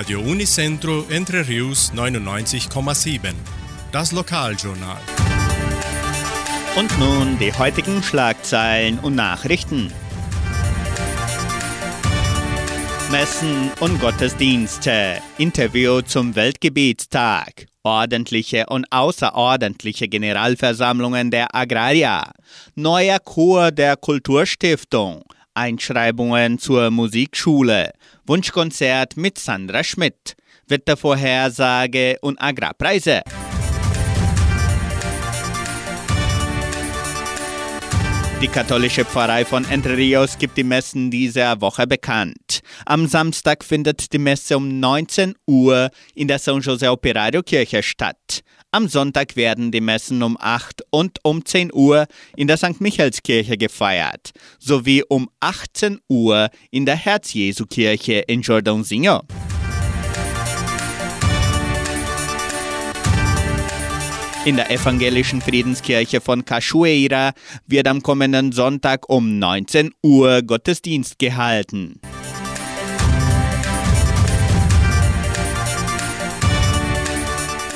Radio Unicentro Entre Rius 99,7. Das Lokaljournal. Und nun die heutigen Schlagzeilen und Nachrichten. Messen und Gottesdienste. Interview zum Weltgebietstag. Ordentliche und außerordentliche Generalversammlungen der Agrarier. Neuer Chor der Kulturstiftung. Einschreibungen zur Musikschule. Wunschkonzert mit Sandra Schmidt. Wettervorhersage und Agrarpreise. Die katholische Pfarrei von Entre Rios gibt die Messen dieser Woche bekannt. Am Samstag findet die Messe um 19 Uhr in der San José Operario Kirche statt. Am Sonntag werden die Messen um 8 und um 10 Uhr in der St. Michaelskirche gefeiert, sowie um 18 Uhr in der Herz-Jesu-Kirche in Jordãozinho. In der evangelischen Friedenskirche von Cachoeira wird am kommenden Sonntag um 19 Uhr Gottesdienst gehalten.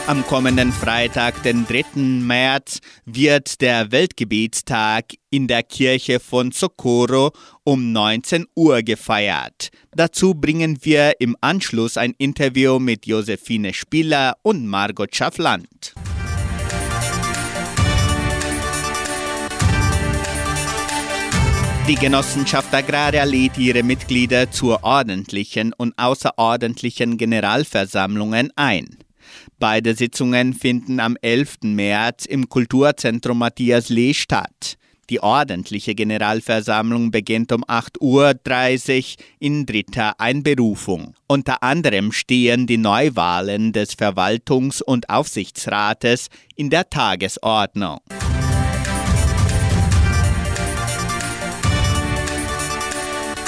Am kommenden Freitag, den 3. März, wird der Weltgebietstag in der Kirche von Socorro um 19 Uhr gefeiert. Dazu bringen wir im Anschluss ein Interview mit Josephine Spieler und Margot Schaffland. Die Genossenschaft Agraria lädt ihre Mitglieder zu ordentlichen und außerordentlichen Generalversammlungen ein. Beide Sitzungen finden am 11. März im Kulturzentrum Matthias Lee statt. Die ordentliche Generalversammlung beginnt um 8.30 Uhr in dritter Einberufung. Unter anderem stehen die Neuwahlen des Verwaltungs- und Aufsichtsrates in der Tagesordnung.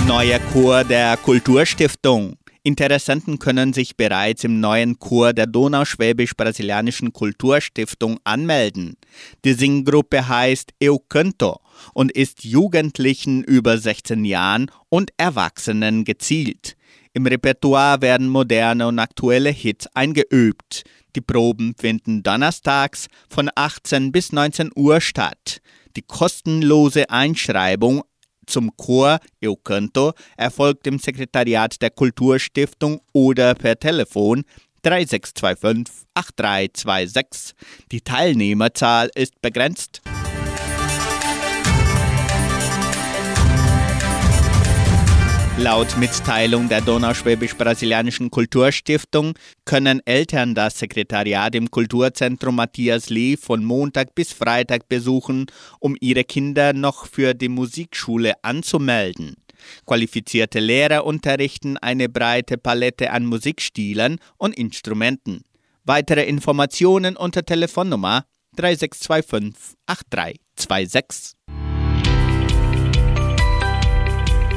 Neuer Chor der Kulturstiftung. Interessenten können sich bereits im neuen Chor der Donauschwäbisch-Brasilianischen Kulturstiftung anmelden. Die Singgruppe heißt Eu Canto und ist Jugendlichen über 16 Jahren und Erwachsenen gezielt. Im Repertoire werden moderne und aktuelle Hits eingeübt. Die Proben finden donnerstags von 18 bis 19 Uhr statt. Die kostenlose Einschreibung zum Chor Eu Canto erfolgt im Sekretariat der Kulturstiftung oder per Telefon 3625 8326. Die Teilnehmerzahl ist begrenzt. Laut Mitteilung der Donauschwäbisch-Brasilianischen Kulturstiftung können Eltern das Sekretariat im Kulturzentrum Matthias Lee von Montag bis Freitag besuchen, um ihre Kinder noch für die Musikschule anzumelden. Qualifizierte Lehrer unterrichten eine breite Palette an Musikstilen und Instrumenten. Weitere Informationen unter Telefonnummer 3625 8326.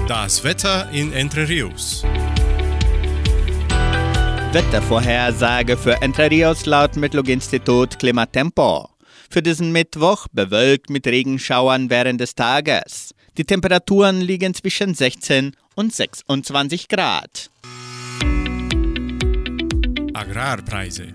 Das Wetter in Entre Rios. Wettervorhersage für Entre Rios laut Metlog-Institut Klimatempo. Für diesen Mittwoch bewölkt mit Regenschauern während des Tages. Die Temperaturen liegen zwischen 16 und 26 Grad. Agrarpreise.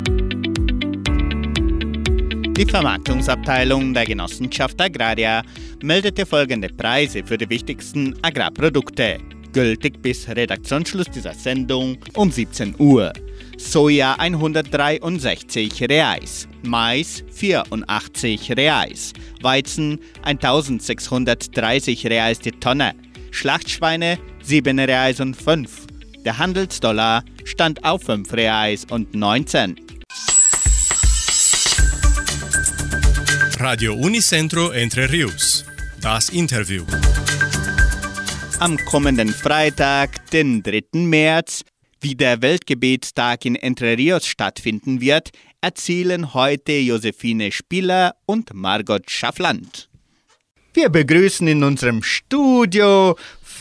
Die Vermarktungsabteilung der Genossenschaft Agraria meldete folgende Preise für die wichtigsten Agrarprodukte. Gültig bis Redaktionsschluss dieser Sendung um 17 Uhr. Soja 163 Reais, Mais 84 Reais, Weizen 1630 Reais die Tonne, Schlachtschweine 7 Reais und 5. Der Handelsdollar stand auf 5 Reais und 19. Radio Unicentro Entre Rius. Das Interview. Am kommenden Freitag, den 3. März, wie der Weltgebetstag in Entre Rios stattfinden wird, erzählen heute Josephine Spieler und Margot Schaffland. Wir begrüßen in unserem Studio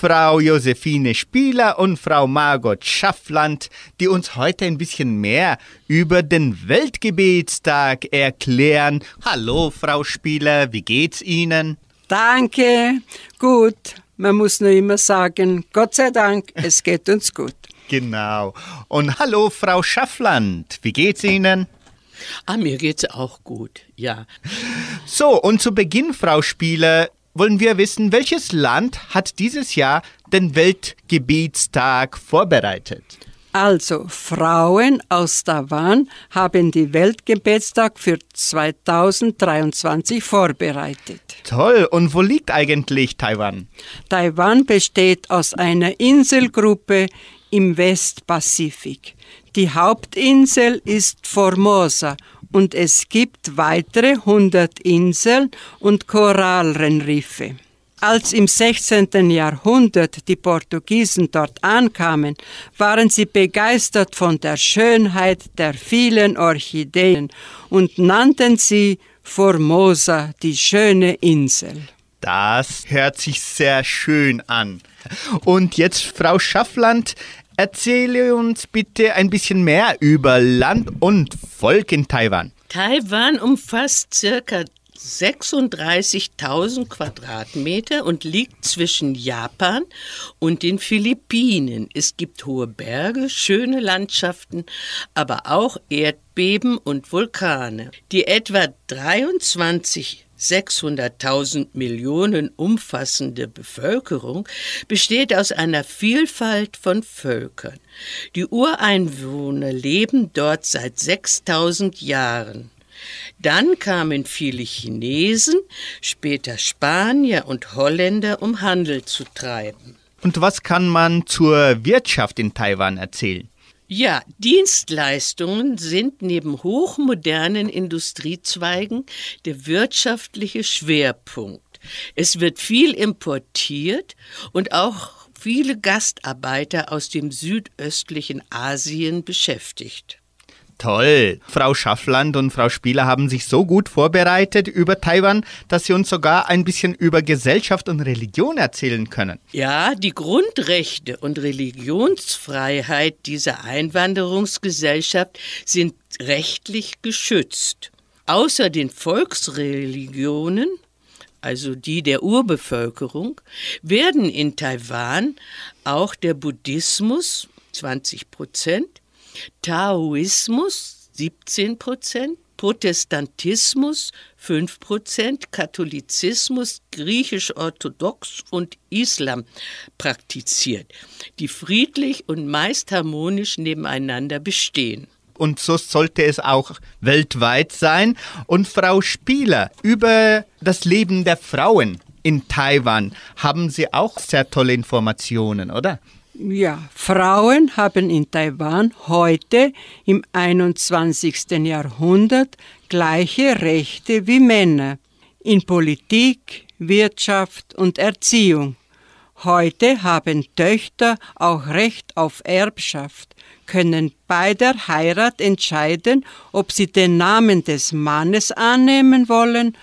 Frau Josephine Spieler und Frau Margot Schaffland, die uns heute ein bisschen mehr über den Weltgebetstag erklären. Hallo, Frau Spieler, wie geht's Ihnen? Danke, gut. Man muss nur immer sagen, Gott sei Dank, es geht uns gut. Genau. Und hallo, Frau Schaffland. Wie geht's Ihnen? Ah, mir geht's auch gut, ja. So, und zu Beginn, Frau Spieler, wollen wir wissen, welches Land hat dieses Jahr den Weltgebietstag vorbereitet? Also, Frauen aus Taiwan haben die Weltgebetstag für 2023 vorbereitet. Toll. Und wo liegt eigentlich Taiwan? Taiwan besteht aus einer Inselgruppe im Westpazifik. Die Hauptinsel ist Formosa und es gibt weitere 100 Inseln und Korallenriffe. Als im 16. Jahrhundert die Portugiesen dort ankamen, waren sie begeistert von der Schönheit der vielen Orchideen und nannten sie Formosa, die schöne Insel. Das hört sich sehr schön an. Und jetzt, Frau Schaffland, erzähle uns bitte ein bisschen mehr über Land und Volk in Taiwan. Taiwan umfasst circa 36.000 Quadratmeter und liegt zwischen Japan und den Philippinen. Es gibt hohe Berge, schöne Landschaften, aber auch Erdbeben und Vulkane. Die etwa 23 600.000 Millionen umfassende Bevölkerung besteht aus einer Vielfalt von Völkern. Die Ureinwohner leben dort seit 6000 Jahren. Dann kamen viele Chinesen, später Spanier und Holländer, um Handel zu treiben. Und was kann man zur Wirtschaft in Taiwan erzählen? Ja, Dienstleistungen sind neben hochmodernen Industriezweigen der wirtschaftliche Schwerpunkt. Es wird viel importiert und auch viele Gastarbeiter aus dem südöstlichen Asien beschäftigt. Toll. Frau Schaffland und Frau Spieler haben sich so gut vorbereitet über Taiwan, dass sie uns sogar ein bisschen über Gesellschaft und Religion erzählen können. Ja, die Grundrechte und Religionsfreiheit dieser Einwanderungsgesellschaft sind rechtlich geschützt. Außer den Volksreligionen also die der Urbevölkerung, werden in Taiwan auch der Buddhismus 20 Prozent, Taoismus 17 Prozent, Protestantismus 5 Prozent, Katholizismus, griechisch-orthodox und Islam praktiziert, die friedlich und meist harmonisch nebeneinander bestehen. Und so sollte es auch weltweit sein. Und Frau Spieler, über das Leben der Frauen in Taiwan haben Sie auch sehr tolle Informationen, oder? Ja, Frauen haben in Taiwan heute im 21. Jahrhundert gleiche Rechte wie Männer in Politik, Wirtschaft und Erziehung. Heute haben Töchter auch Recht auf Erbschaft, können bei der Heirat entscheiden, ob sie den Namen des Mannes annehmen wollen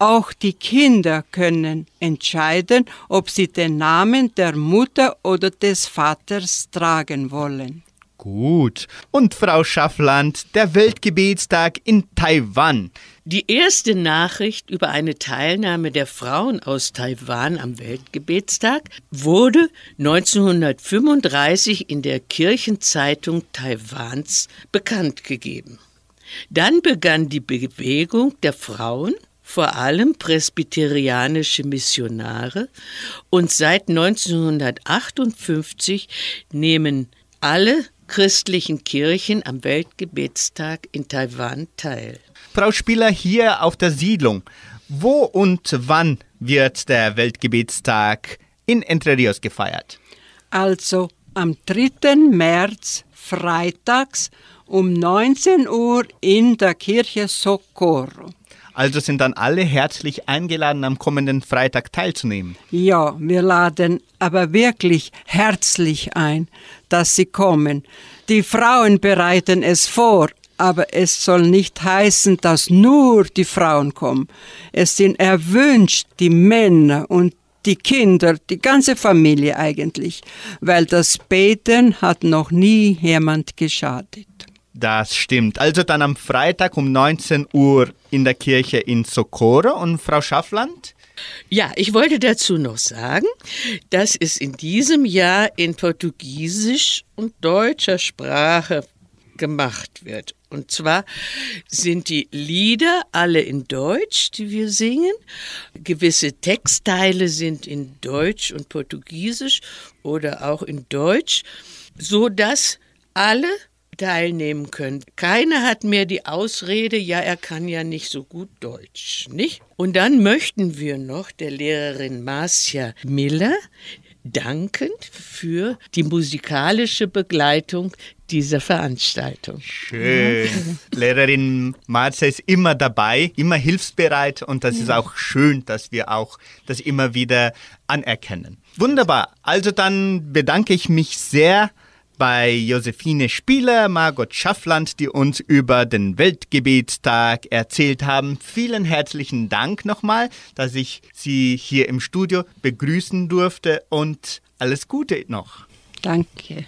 auch die Kinder können entscheiden, ob sie den Namen der Mutter oder des Vaters tragen wollen. Gut. Und Frau Schaffland, der Weltgebetstag in Taiwan. Die erste Nachricht über eine Teilnahme der Frauen aus Taiwan am Weltgebetstag wurde 1935 in der Kirchenzeitung Taiwans bekannt gegeben. Dann begann die Bewegung der Frauen vor allem presbyterianische Missionare und seit 1958 nehmen alle christlichen Kirchen am Weltgebetstag in Taiwan teil. Frau Spieler, hier auf der Siedlung, wo und wann wird der Weltgebetstag in Entre Rios gefeiert? Also am 3. März freitags um 19 Uhr in der Kirche Socorro. Also sind dann alle herzlich eingeladen, am kommenden Freitag teilzunehmen. Ja, wir laden aber wirklich herzlich ein, dass Sie kommen. Die Frauen bereiten es vor, aber es soll nicht heißen, dass nur die Frauen kommen. Es sind erwünscht die Männer und die Kinder, die ganze Familie eigentlich, weil das Beten hat noch nie jemand geschadet. Das stimmt. Also dann am Freitag um 19 Uhr in der Kirche in Socorro und Frau Schaffland? Ja, ich wollte dazu noch sagen, dass es in diesem Jahr in Portugiesisch und deutscher Sprache gemacht wird. Und zwar sind die Lieder alle in Deutsch, die wir singen. Gewisse Textteile sind in Deutsch und Portugiesisch oder auch in Deutsch, so dass alle teilnehmen können. Keiner hat mehr die Ausrede, ja, er kann ja nicht so gut Deutsch, nicht? Und dann möchten wir noch der Lehrerin Marcia Miller danken für die musikalische Begleitung dieser Veranstaltung. Schön. Lehrerin Marcia ist immer dabei, immer hilfsbereit und das ist auch schön, dass wir auch das immer wieder anerkennen. Wunderbar. Also dann bedanke ich mich sehr bei Josephine Spieler, Margot Schaffland, die uns über den Weltgebetstag erzählt haben. Vielen herzlichen Dank nochmal, dass ich Sie hier im Studio begrüßen durfte und alles Gute noch. Danke.